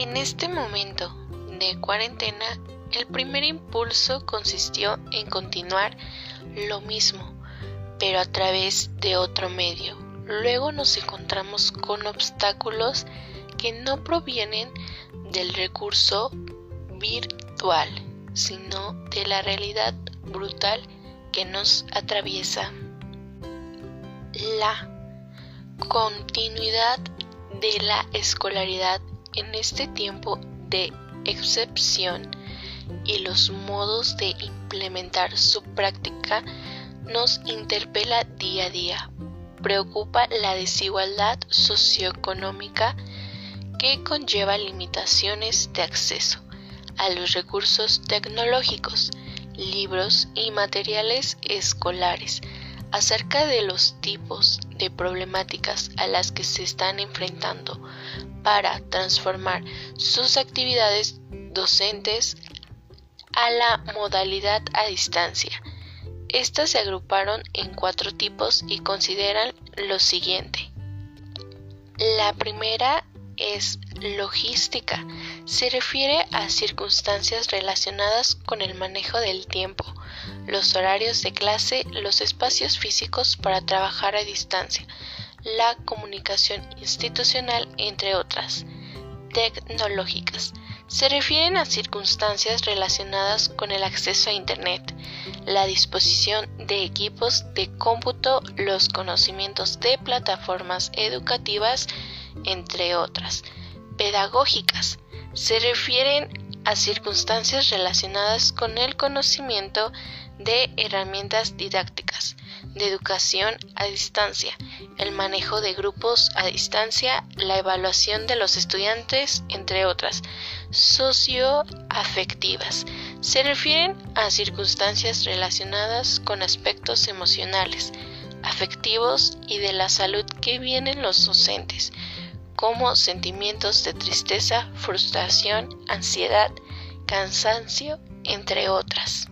En este momento de cuarentena, el primer impulso consistió en continuar lo mismo, pero a través de otro medio. Luego nos encontramos con obstáculos que no provienen del recurso virtual, sino de la realidad brutal que nos atraviesa. La continuidad de la escolaridad en este tiempo de excepción y los modos de implementar su práctica nos interpela día a día. Preocupa la desigualdad socioeconómica que conlleva limitaciones de acceso a los recursos tecnológicos, libros y materiales escolares, acerca de los tipos de problemáticas a las que se están enfrentando para transformar sus actividades docentes a la modalidad a distancia. Estas se agruparon en cuatro tipos y consideran lo siguiente. La primera es logística. Se refiere a circunstancias relacionadas con el manejo del tiempo, los horarios de clase, los espacios físicos para trabajar a distancia, la comunicación institucional, entre otras. Tecnológicas. Se refieren a circunstancias relacionadas con el acceso a Internet, la disposición de equipos de cómputo, los conocimientos de plataformas educativas, entre otras. Pedagógicas. Se refieren a circunstancias relacionadas con el conocimiento de herramientas didácticas, de educación a distancia, el manejo de grupos a distancia, la evaluación de los estudiantes, entre otras. Socioafectivas. Se refieren a circunstancias relacionadas con aspectos emocionales, afectivos y de la salud que vienen los docentes, como sentimientos de tristeza, frustración, ansiedad, cansancio, entre otras.